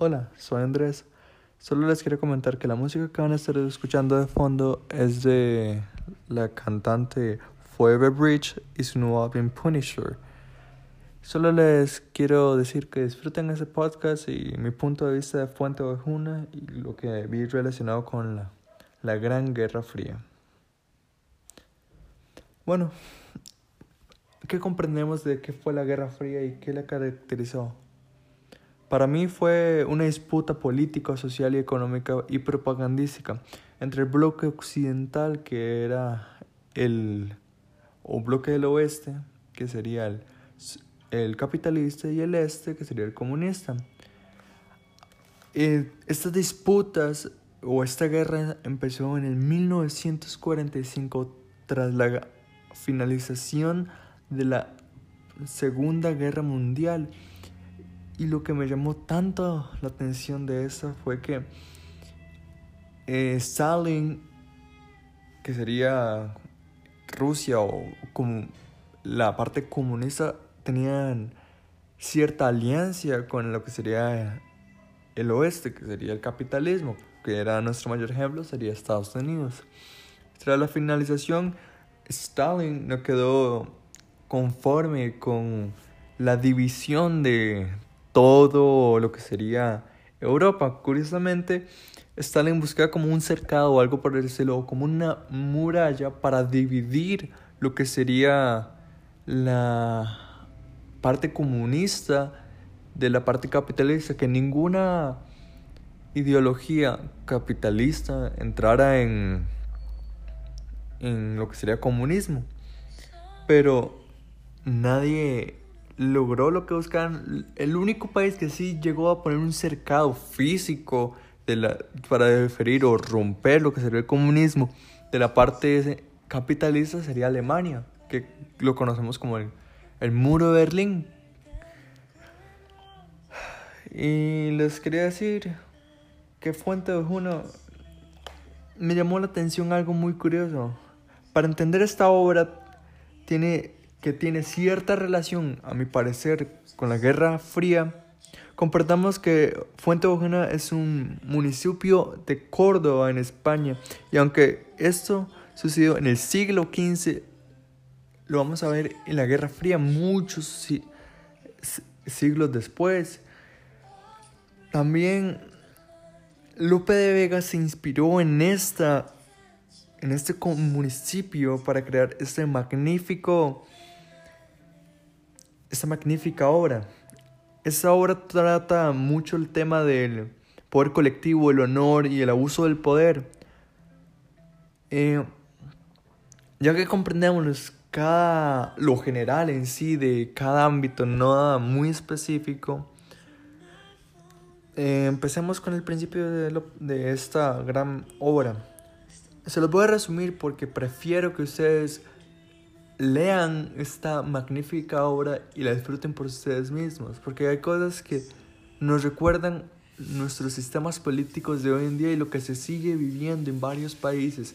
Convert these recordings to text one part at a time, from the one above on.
Hola, soy Andrés. Solo les quiero comentar que la música que van a estar escuchando de fondo es de la cantante Forever Bridge y su nuevo álbum Punisher. Solo les quiero decir que disfruten ese podcast y mi punto de vista de Fuente Ovejuna y lo que vi relacionado con la, la Gran Guerra Fría. Bueno, ¿qué comprendemos de qué fue la Guerra Fría y qué la caracterizó? Para mí fue una disputa política, social y económica y propagandística entre el bloque occidental, que era el o bloque del oeste, que sería el, capitalista, y el este, que sería el comunista. Eh, estas disputas o esta guerra empezó en el 1945 tras la finalización de la Segunda Guerra Mundial y lo que me llamó tanto la atención de eso fue que eh, Stalin, que sería Rusia o como la parte comunista, tenían cierta alianza con lo que sería el oeste, que sería el capitalismo, que era nuestro mayor ejemplo, sería Estados Unidos. Tras la finalización, Stalin no quedó conforme con la división de todo lo que sería Europa. Curiosamente, Stalin buscaba como un cercado o algo por el cielo, como una muralla para dividir lo que sería la parte comunista de la parte capitalista, que ninguna ideología capitalista entrara en, en lo que sería comunismo. Pero nadie logró lo que buscaban. El único país que sí llegó a poner un cercado físico de la, para deferir o romper lo que sería el comunismo de la parte capitalista sería Alemania, que lo conocemos como el, el muro de Berlín. Y les quería decir que Fuente de Juno me llamó la atención algo muy curioso. Para entender esta obra tiene que tiene cierta relación, a mi parecer, con la Guerra Fría, comprendamos que Fuente Ojena es un municipio de Córdoba, en España, y aunque esto sucedió en el siglo XV, lo vamos a ver en la Guerra Fría muchos siglos después. También Lope de Vega se inspiró en esta en este municipio para crear este magnífico esta magnífica obra. Esta obra trata mucho el tema del poder colectivo, el honor y el abuso del poder. Eh, ya que comprendemos cada, lo general en sí de cada ámbito, nada muy específico, eh, empecemos con el principio de, de esta gran obra. Se los voy a resumir porque prefiero que ustedes lean esta magnífica obra y la disfruten por ustedes mismos, porque hay cosas que nos recuerdan nuestros sistemas políticos de hoy en día y lo que se sigue viviendo en varios países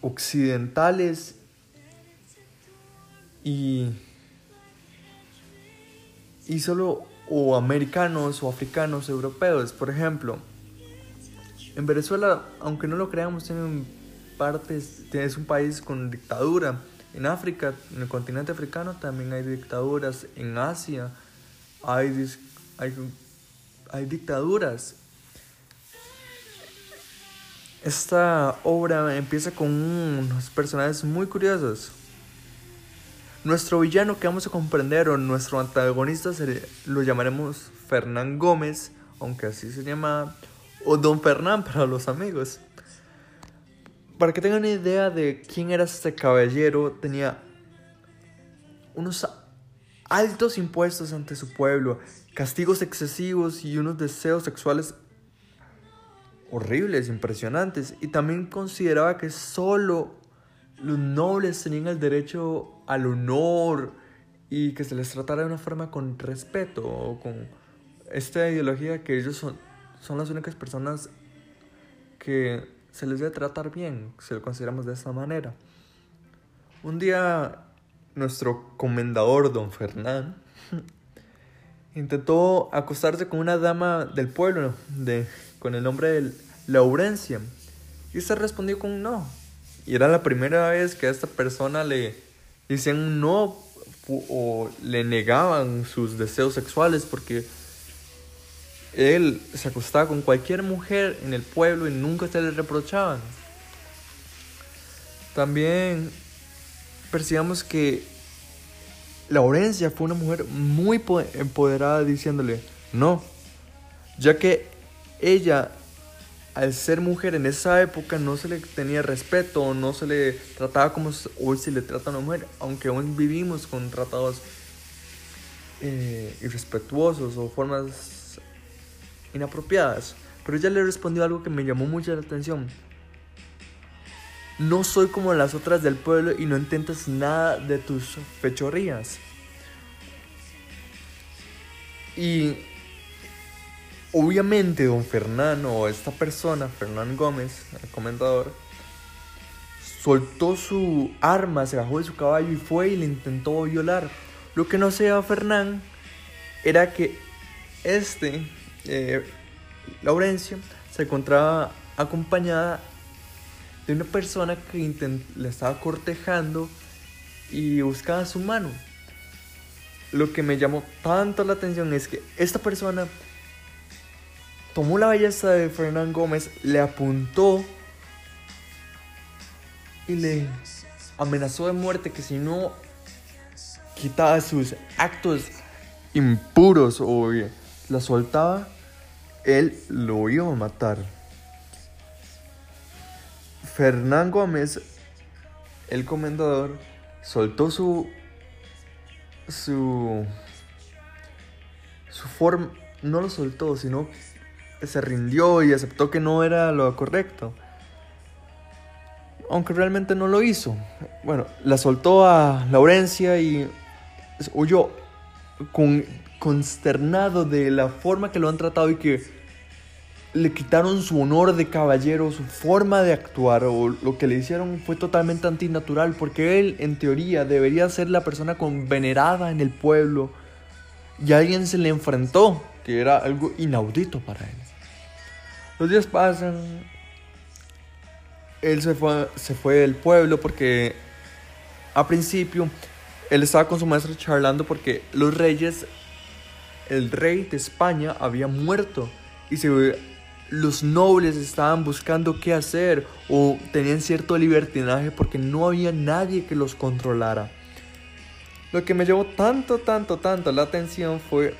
occidentales y, y solo o americanos o africanos, europeos, por ejemplo. En Venezuela, aunque no lo creamos, tiene partes, es un país con dictadura en África, en el continente africano, también hay dictaduras. En Asia hay, hay, hay dictaduras. Esta obra empieza con unos personajes muy curiosos. Nuestro villano que vamos a comprender o nuestro antagonista lo llamaremos Fernán Gómez, aunque así se llama, o Don Fernán para los amigos. Para que tengan una idea de quién era este caballero, tenía unos altos impuestos ante su pueblo, castigos excesivos y unos deseos sexuales horribles, impresionantes. Y también consideraba que solo los nobles tenían el derecho al honor y que se les tratara de una forma con respeto o con esta ideología que ellos son, son las únicas personas que se les debe tratar bien, si lo consideramos de esta manera. Un día nuestro comendador, don Fernán, intentó acostarse con una dama del pueblo de, con el nombre de Laurencia. Y se respondió con no. Y era la primera vez que a esta persona le decían no o le negaban sus deseos sexuales porque él se acostaba con cualquier mujer en el pueblo y nunca se le reprochaban. También percibamos que Laurencia fue una mujer muy empoderada diciéndole no, ya que ella al ser mujer en esa época no se le tenía respeto, no se le trataba como hoy se le trata a una mujer, aunque aún vivimos con tratados eh, irrespetuosos o formas inapropiadas. Pero ella le respondió algo que me llamó mucho la atención. No soy como las otras del pueblo y no intentes nada de tus fechorías. Y obviamente don Fernando, o esta persona, Fernán Gómez, el comendador, soltó su arma, se bajó de su caballo y fue y le intentó violar. Lo que no sabía Fernán era que este, eh, Laurencio, se encontraba acompañada de una persona que le estaba cortejando y buscaba su mano. Lo que me llamó tanto la atención es que esta persona tomó la belleza de Fernán Gómez, le apuntó y le amenazó de muerte que si no quitaba sus actos impuros o la soltaba, él lo iba a matar. Fernán Gómez, el comendador, soltó su. su. su forma. No lo soltó, sino se rindió y aceptó que no era lo correcto. Aunque realmente no lo hizo. Bueno, la soltó a Laurencia y huyó con, consternado de la forma que lo han tratado y que le quitaron su honor de caballero, su forma de actuar o lo que le hicieron fue totalmente antinatural porque él en teoría debería ser la persona con venerada en el pueblo y alguien se le enfrentó que era algo inaudito para él. Los días pasan, él se fue, se fue del pueblo porque a principio él estaba con su maestro charlando porque los reyes, el rey de España había muerto y los nobles estaban buscando qué hacer o tenían cierto libertinaje porque no había nadie que los controlara. Lo que me llevó tanto, tanto, tanto la atención fue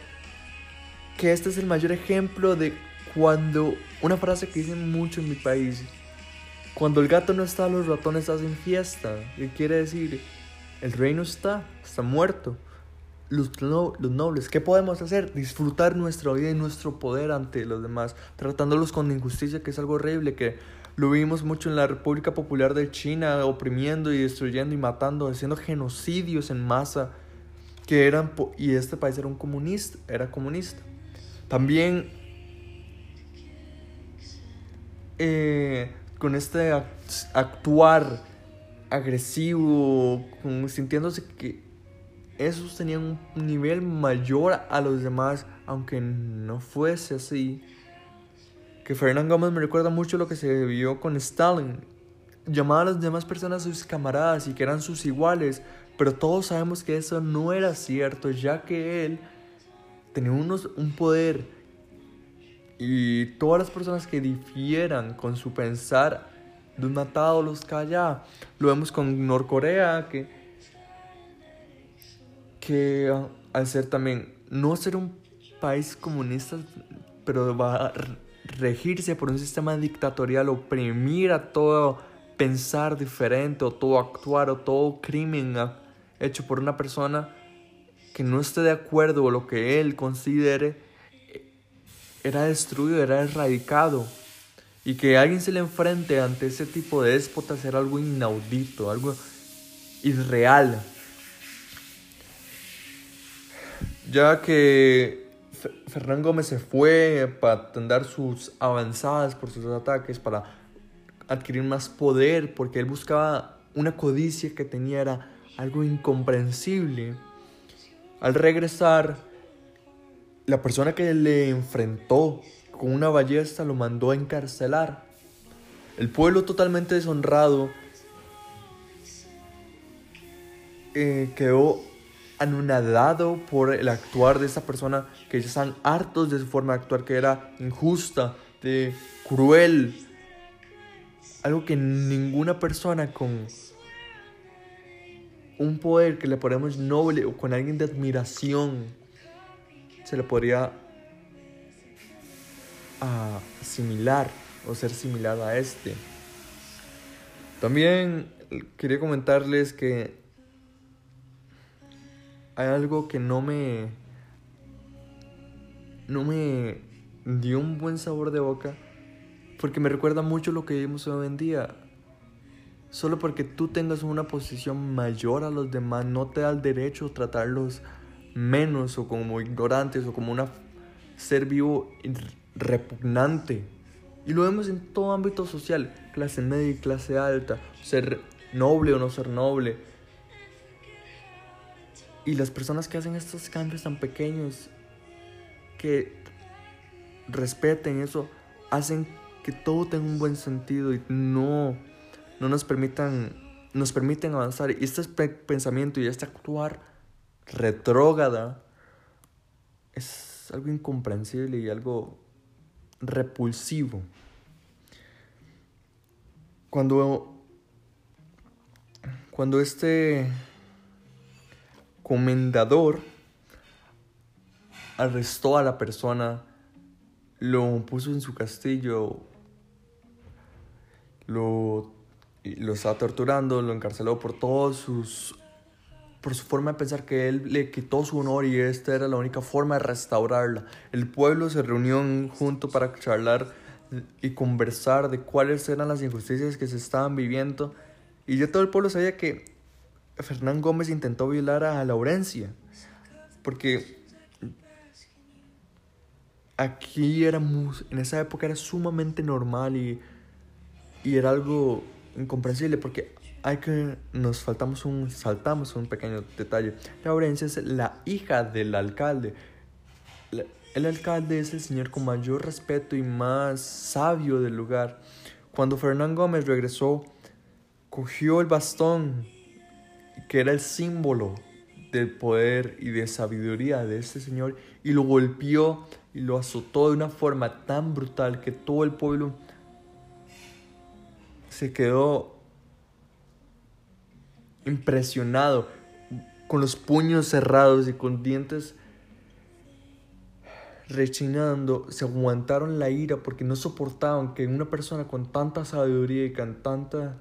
que este es el mayor ejemplo de cuando una frase que dicen mucho en mi país, cuando el gato no está, los ratones hacen fiesta. ¿Qué quiere decir? El rey no está, está muerto los, los nobles, ¿qué podemos hacer? Disfrutar nuestra vida y nuestro poder ante los demás, tratándolos con injusticia, que es algo horrible, que lo vimos mucho en la República Popular de China, oprimiendo y destruyendo y matando, haciendo genocidios en masa, que eran, y este país era un comunista, era comunista. También eh, con este actuar agresivo, sintiéndose que esos tenían un nivel mayor a los demás, aunque no fuese así. Que Fernán Gómez me recuerda mucho lo que se vio con Stalin. Llamaba a las demás personas sus camaradas y que eran sus iguales, pero todos sabemos que eso no era cierto, ya que él tenía unos, un poder y todas las personas que difieran con su pensar de un atado los calla. Lo vemos con Norcorea, que que al ser también, no ser un país comunista, pero va a regirse por un sistema dictatorial, oprimir a todo pensar diferente o todo actuar o todo crimen hecho por una persona que no esté de acuerdo o lo que él considere, era destruido, era erradicado. Y que alguien se le enfrente ante ese tipo de déspotas era algo inaudito, algo irreal. Ya que Fernán Gómez se fue para atender sus avanzadas por sus ataques, para adquirir más poder, porque él buscaba una codicia que tenía era algo incomprensible. Al regresar, la persona que le enfrentó con una ballesta lo mandó a encarcelar. El pueblo totalmente deshonrado eh, quedó anonadado por el actuar de esa persona que ya están hartos de su forma de actuar que era injusta, de cruel, algo que ninguna persona con un poder que le ponemos noble o con alguien de admiración se le podría asimilar o ser similar a este. También quería comentarles que hay algo que no me no me dio un buen sabor de boca porque me recuerda mucho lo que vivimos hoy en día. Solo porque tú tengas una posición mayor a los demás no te da el derecho a tratarlos menos o como ignorantes o como un ser vivo repugnante. Y lo vemos en todo ámbito social, clase media y clase alta, ser noble o no ser noble, y las personas que hacen estos cambios tan pequeños, que respeten eso, hacen que todo tenga un buen sentido y no, no nos permitan, nos permiten avanzar. Y este pensamiento y este actuar retrógrada es algo incomprensible y algo repulsivo. Cuando, cuando este comendador arrestó a la persona, lo puso en su castillo, lo, lo estaba torturando, lo encarceló por todos sus por su forma de pensar que él le quitó su honor y esta era la única forma de restaurarla. El pueblo se reunió junto para charlar y conversar de cuáles eran las injusticias que se estaban viviendo y ya todo el pueblo sabía que Fernán Gómez intentó violar a Laurencia. Porque aquí era en esa época era sumamente normal y, y era algo incomprensible porque hay que nos faltamos un saltamos un pequeño detalle. Laurencia es la hija del alcalde. El alcalde es el señor con mayor respeto y más sabio del lugar. Cuando Fernán Gómez regresó, cogió el bastón que era el símbolo del poder y de sabiduría de este señor y lo golpeó y lo azotó de una forma tan brutal que todo el pueblo se quedó impresionado con los puños cerrados y con dientes rechinando, se aguantaron la ira porque no soportaban que una persona con tanta sabiduría y con tanta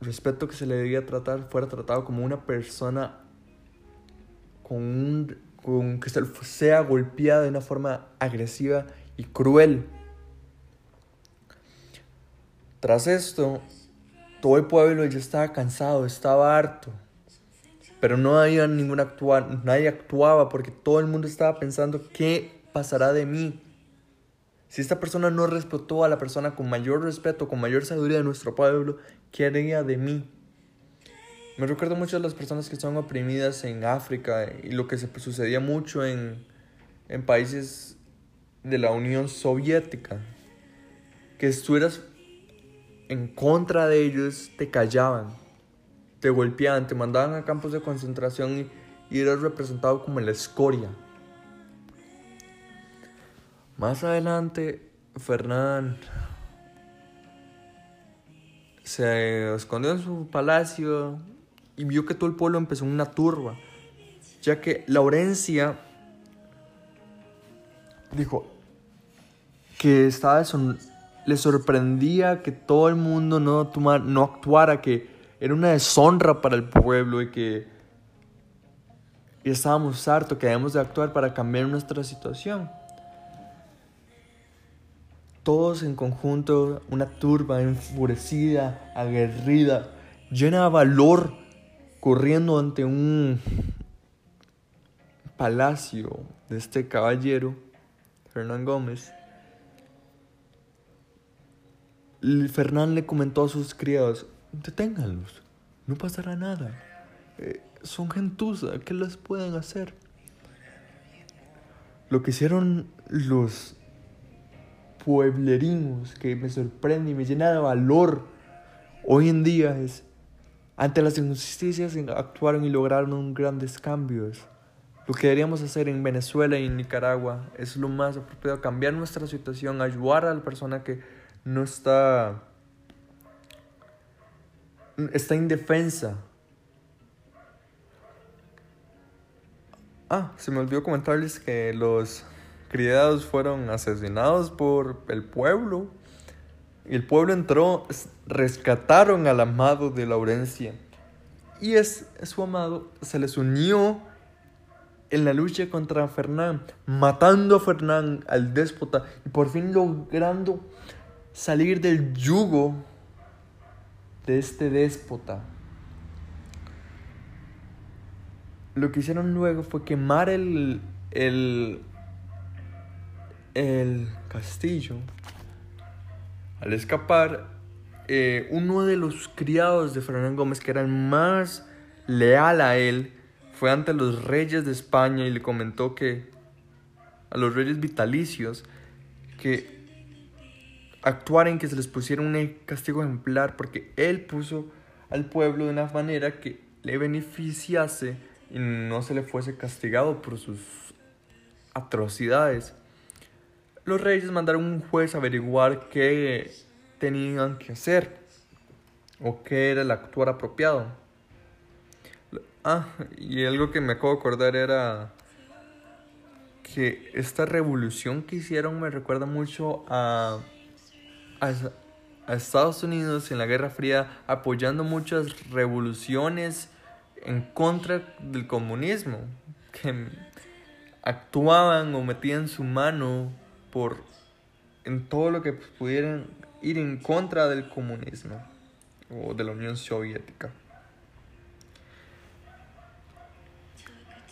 respeto que se le debía tratar fuera tratado como una persona con, un, con que sea golpeada de una forma agresiva y cruel. Tras esto, todo el pueblo ya estaba cansado, estaba harto. Pero no había ningún actuar, nadie actuaba porque todo el mundo estaba pensando qué pasará de mí. Si esta persona no respetó a la persona con mayor respeto, con mayor sabiduría de nuestro pueblo, ¿qué haría de mí? Me recuerdo mucho de las personas que son oprimidas en África y lo que se sucedía mucho en, en países de la Unión Soviética. Que estuvieras en contra de ellos, te callaban, te golpeaban, te mandaban a campos de concentración y, y eras representado como la escoria. Más adelante, Fernán se escondió en su palacio y vio que todo el pueblo empezó una turba, ya que Laurencia dijo que estaba le sorprendía que todo el mundo no, no actuara, que era una deshonra para el pueblo y que estábamos hartos, que debemos de actuar para cambiar nuestra situación todos en conjunto, una turba enfurecida, aguerrida, llena de valor, corriendo ante un palacio de este caballero, Fernán Gómez. Fernán le comentó a sus criados, deténganlos, no pasará nada. Eh, son gentuza, ¿qué les pueden hacer? lo que hicieron los pueblerinos, que me sorprende y me llena de valor hoy en día, es, ante las injusticias actuaron y lograron grandes cambios. Lo que deberíamos hacer en Venezuela y en Nicaragua es lo más apropiado, cambiar nuestra situación, ayudar a la persona que no está, está indefensa. Ah, se me olvidó comentarles que los criados fueron asesinados por el pueblo. El pueblo entró, rescataron al amado de Laurencia. Y es, su amado se les unió en la lucha contra Fernán, matando a Fernán, al déspota, y por fin logrando salir del yugo de este déspota. lo que hicieron luego fue quemar el, el, el castillo. Al escapar, eh, uno de los criados de Fernán Gómez, que era el más leal a él, fue ante los reyes de España y le comentó que a los reyes vitalicios que actuaran, que se les pusiera un castigo ejemplar, porque él puso al pueblo de una manera que le beneficiase y no se le fuese castigado por sus atrocidades. Los reyes mandaron un juez a averiguar qué tenían que hacer o qué era el actuar apropiado. Ah, y algo que me acabo de acordar era que esta revolución que hicieron me recuerda mucho a, a, a Estados Unidos en la Guerra Fría apoyando muchas revoluciones en contra del comunismo, que actuaban o metían su mano por en todo lo que pudieran ir en contra del comunismo o de la Unión Soviética.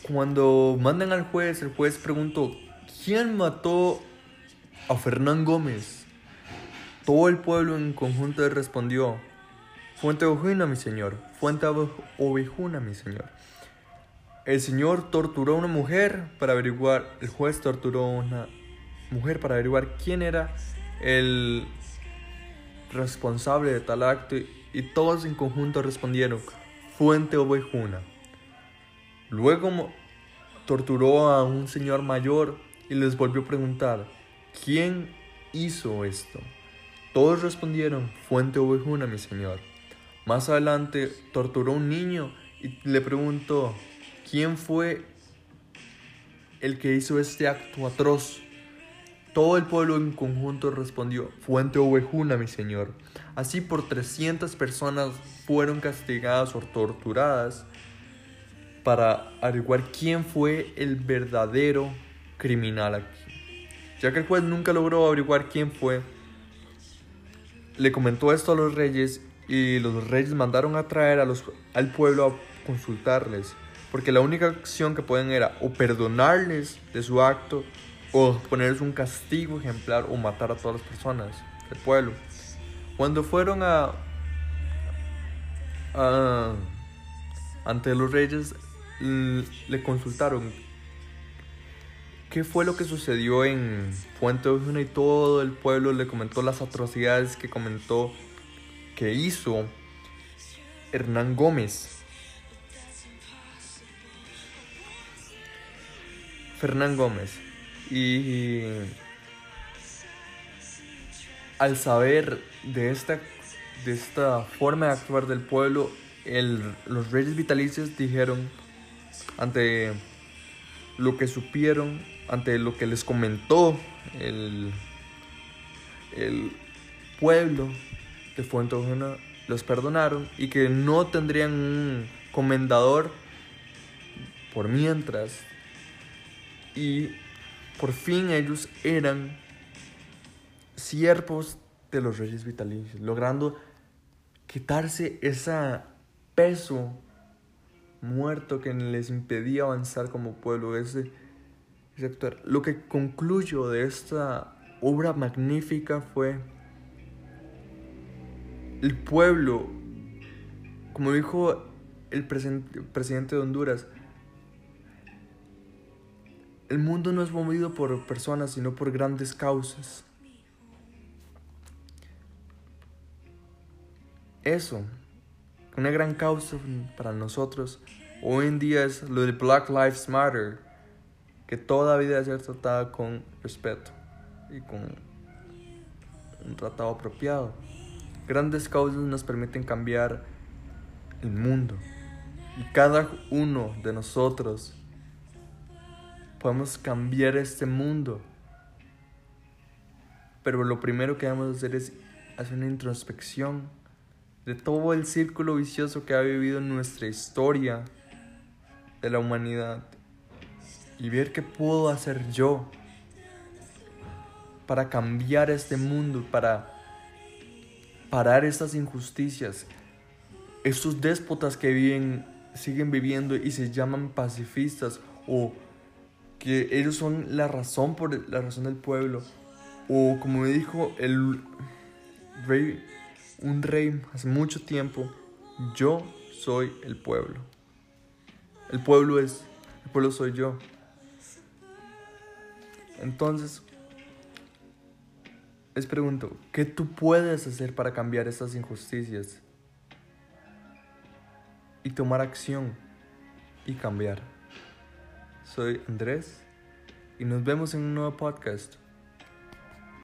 Cuando mandan al juez, el juez preguntó, ¿quién mató a Fernán Gómez? Todo el pueblo en conjunto respondió, Fuente ovejuna, mi señor. Fuente ovejuna, mi señor. El señor torturó a una mujer para averiguar, el juez torturó a una mujer para averiguar quién era el responsable de tal acto y todos en conjunto respondieron, Fuente ovejuna. Luego torturó a un señor mayor y les volvió a preguntar, ¿quién hizo esto? Todos respondieron, Fuente ovejuna, mi señor. Más adelante torturó a un niño y le preguntó, ¿quién fue el que hizo este acto atroz? Todo el pueblo en conjunto respondió, Fuente Ovejuna, mi señor. Así por 300 personas fueron castigadas o torturadas para averiguar quién fue el verdadero criminal aquí. Ya que el juez nunca logró averiguar quién fue, le comentó esto a los reyes y los reyes mandaron a traer a los, al pueblo a consultarles, porque la única acción que pueden era o perdonarles de su acto o ponerles un castigo ejemplar o matar a todas las personas del pueblo. Cuando fueron a, ante los reyes, le consultaron qué fue lo que sucedió en Fuente de y todo el pueblo le comentó las atrocidades que comentó que hizo Hernán Gómez. Fernán Gómez. Y al saber de esta, de esta forma de actuar del pueblo, los reyes vitalicios dijeron ante lo que supieron, ante lo que les comentó el, el pueblo, de Fuente los perdonaron y que no tendrían un comendador por mientras. Y por fin ellos eran siervos de los reyes vitalicios, logrando quitarse ese peso muerto que les impedía avanzar como pueblo, ese. Lo que concluyo de esta obra magnífica fue el pueblo, como dijo el presidente de Honduras, el mundo no es movido por personas, sino por grandes causas. Eso, una gran causa para nosotros hoy en día es lo de Black Lives Matter, que toda vida debe ser tratada con respeto y con un tratado apropiado. Grandes causas nos permiten cambiar el mundo y cada uno de nosotros podemos cambiar este mundo. Pero lo primero que debemos hacer es hacer una introspección de todo el círculo vicioso que ha vivido nuestra historia de la humanidad y ver qué puedo hacer yo para cambiar este mundo, para parar estas injusticias, estos déspotas que viven, siguen viviendo y se llaman pacifistas o que ellos son la razón por la razón del pueblo. O como me dijo el rey un rey hace mucho tiempo yo soy el pueblo. El pueblo es el pueblo soy yo. Entonces les pregunto qué tú puedes hacer para cambiar estas injusticias y tomar acción y cambiar soy Andrés y nos vemos en un nuevo podcast.